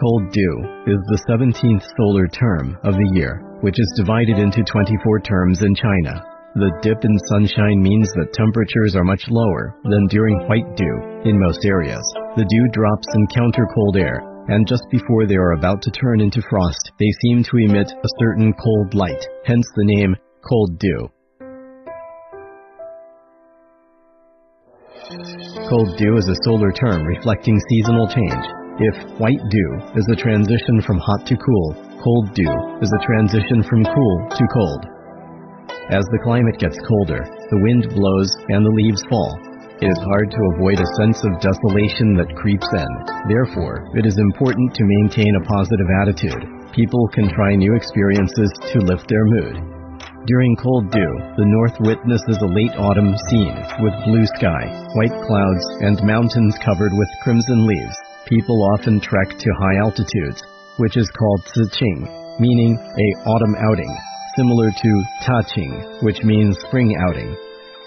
Cold dew is the 17th solar term of the year, which is divided into 24 terms in China. The dip in sunshine means that temperatures are much lower than during white dew in most areas. The dew drops encounter cold air, and just before they are about to turn into frost, they seem to emit a certain cold light, hence the name cold dew. Cold dew is a solar term reflecting seasonal change. If white dew is a transition from hot to cool, cold dew is a transition from cool to cold. As the climate gets colder, the wind blows and the leaves fall. It is hard to avoid a sense of desolation that creeps in. Therefore, it is important to maintain a positive attitude. People can try new experiences to lift their mood. During cold dew, the north witnesses a late autumn scene with blue sky, white clouds, and mountains covered with crimson leaves. People often trek to high altitudes, which is called Ciqing, meaning a autumn outing, similar to Taqing, which means spring outing.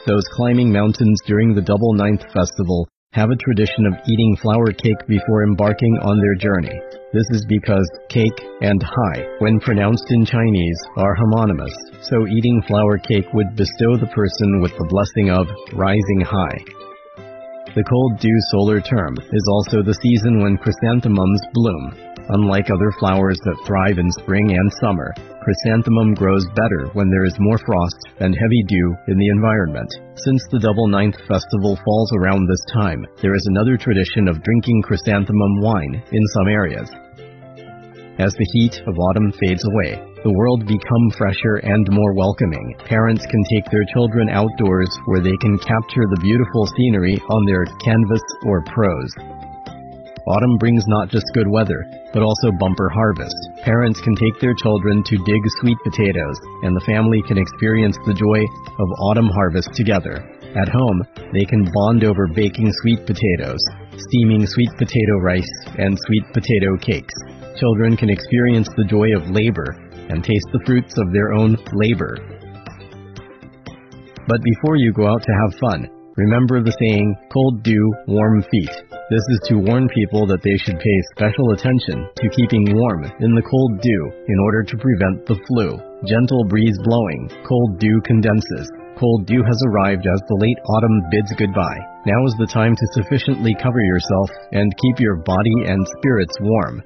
Those climbing mountains during the Double Ninth Festival have a tradition of eating flour cake before embarking on their journey. This is because cake and high, when pronounced in Chinese, are homonymous, so eating flour cake would bestow the person with the blessing of rising high. The cold dew solar term is also the season when chrysanthemums bloom. Unlike other flowers that thrive in spring and summer, chrysanthemum grows better when there is more frost and heavy dew in the environment. Since the Double Ninth Festival falls around this time, there is another tradition of drinking chrysanthemum wine in some areas. As the heat of autumn fades away, the world become fresher and more welcoming. Parents can take their children outdoors where they can capture the beautiful scenery on their canvas or prose. Autumn brings not just good weather, but also bumper harvest. Parents can take their children to dig sweet potatoes, and the family can experience the joy of autumn harvest together. At home, they can bond over baking sweet potatoes, steaming sweet potato rice, and sweet potato cakes. Children can experience the joy of labor and taste the fruits of their own labor. But before you go out to have fun, remember the saying, cold dew, warm feet. This is to warn people that they should pay special attention to keeping warm in the cold dew in order to prevent the flu. Gentle breeze blowing, cold dew condenses. Cold dew has arrived as the late autumn bids goodbye. Now is the time to sufficiently cover yourself and keep your body and spirits warm.